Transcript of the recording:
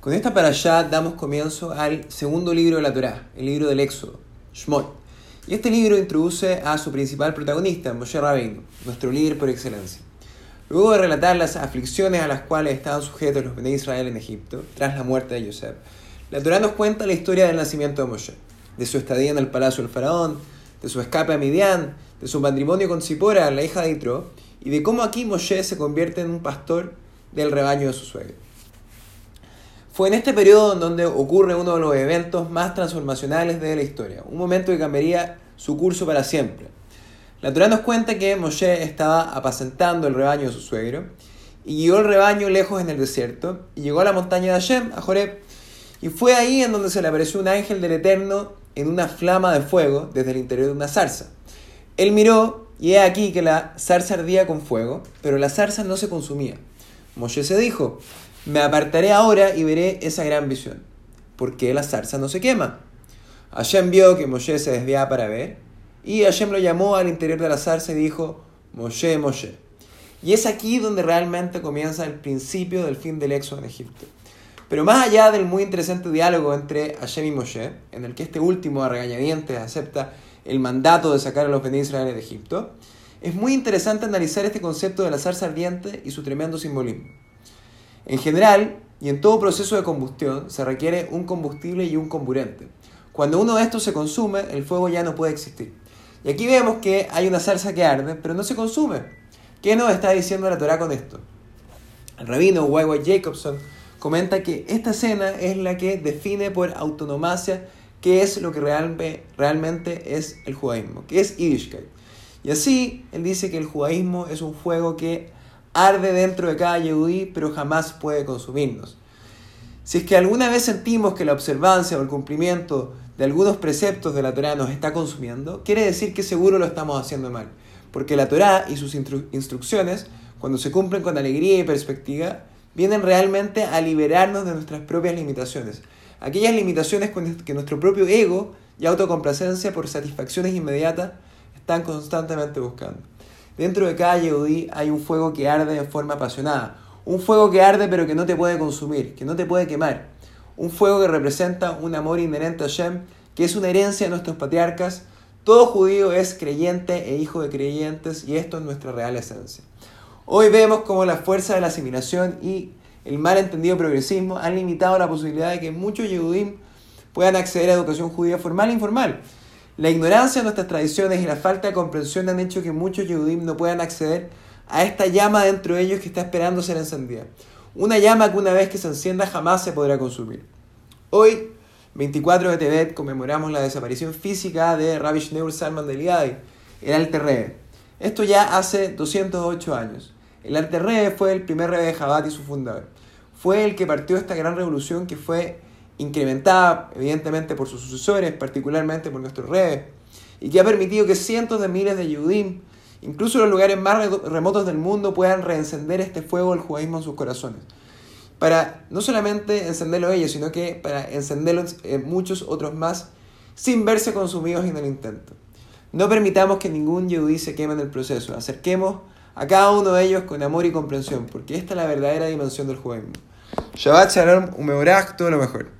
Con esta para allá damos comienzo al segundo libro de la Torá, el libro del Éxodo, Shmot. Y este libro introduce a su principal protagonista, Moshe Rabbeinu, nuestro líder por excelencia. Luego de relatar las aflicciones a las cuales estaban sujetos los de Israel en Egipto, tras la muerte de Yosef, la Torá nos cuenta la historia del nacimiento de Moshe, de su estadía en el palacio del faraón, de su escape a Midian, de su matrimonio con Zipora, la hija de Itro, y de cómo aquí Moshe se convierte en un pastor del rebaño de su suegro. Fue en este periodo en donde ocurre uno de los eventos más transformacionales de la historia, un momento que cambiaría su curso para siempre. La Torah nos cuenta que Moshe estaba apacentando el rebaño de su suegro y guió el rebaño lejos en el desierto y llegó a la montaña de Hashem, a Joreb, y fue ahí en donde se le apareció un ángel del Eterno en una flama de fuego desde el interior de una zarza. Él miró y he aquí que la zarza ardía con fuego, pero la zarza no se consumía. Moshe se dijo, me apartaré ahora y veré esa gran visión. ¿Por qué la zarza no se quema? Hashem vio que Moshe se desviaba para ver, y Hashem lo llamó al interior de la zarza y dijo, Moshe, Moshe. Y es aquí donde realmente comienza el principio del fin del éxodo en Egipto. Pero más allá del muy interesante diálogo entre Hashem y Moshe, en el que este último a regañadientes acepta el mandato de sacar a los de Israel de Egipto, es muy interesante analizar este concepto de la zarza ardiente y su tremendo simbolismo. En general, y en todo proceso de combustión, se requiere un combustible y un comburente. Cuando uno de estos se consume, el fuego ya no puede existir. Y aquí vemos que hay una salsa que arde, pero no se consume. ¿Qué nos está diciendo la Torah con esto? El rabino Y.Y. Jacobson comenta que esta escena es la que define por autonomacia qué es lo que realmente es el judaísmo, que es Yiddishkeit. Y así, él dice que el judaísmo es un fuego que arde dentro de cada yehudí, pero jamás puede consumirnos. Si es que alguna vez sentimos que la observancia o el cumplimiento de algunos preceptos de la Torah nos está consumiendo, quiere decir que seguro lo estamos haciendo mal. Porque la Torah y sus instrucciones, cuando se cumplen con alegría y perspectiva, vienen realmente a liberarnos de nuestras propias limitaciones. Aquellas limitaciones que nuestro propio ego y autocomplacencia por satisfacciones inmediatas están constantemente buscando. Dentro de cada Yehudi hay un fuego que arde de forma apasionada. Un fuego que arde pero que no te puede consumir, que no te puede quemar. Un fuego que representa un amor inherente a Shem, que es una herencia de nuestros patriarcas. Todo judío es creyente e hijo de creyentes y esto es nuestra real esencia. Hoy vemos cómo la fuerza de la asimilación y el mal entendido progresismo han limitado la posibilidad de que muchos Yehudim puedan acceder a educación judía formal e informal. La ignorancia de nuestras tradiciones y la falta de comprensión han hecho que muchos Yehudim no puedan acceder a esta llama dentro de ellos que está esperando ser encendida. Una llama que una vez que se encienda jamás se podrá consumir. Hoy, 24 de Tebet, conmemoramos la desaparición física de Rabbi Shneur Salman de Liadi, el Alter Rebbe. Esto ya hace 208 años. El Alter Rebbe fue el primer Rebbe de Jabat y su fundador. Fue el que partió esta gran revolución que fue incrementada evidentemente por sus sucesores, particularmente por nuestros reyes, y que ha permitido que cientos de miles de Yudim, incluso en los lugares más remotos del mundo, puedan reencender este fuego del judaísmo en sus corazones. Para no solamente encenderlo ellos, sino que para encenderlo en muchos otros más, sin verse consumidos en el intento. No permitamos que ningún yudí se queme en el proceso. Acerquemos a cada uno de ellos con amor y comprensión, porque esta es la verdadera dimensión del judaísmo. Shabbat Shalom, un todo lo mejor.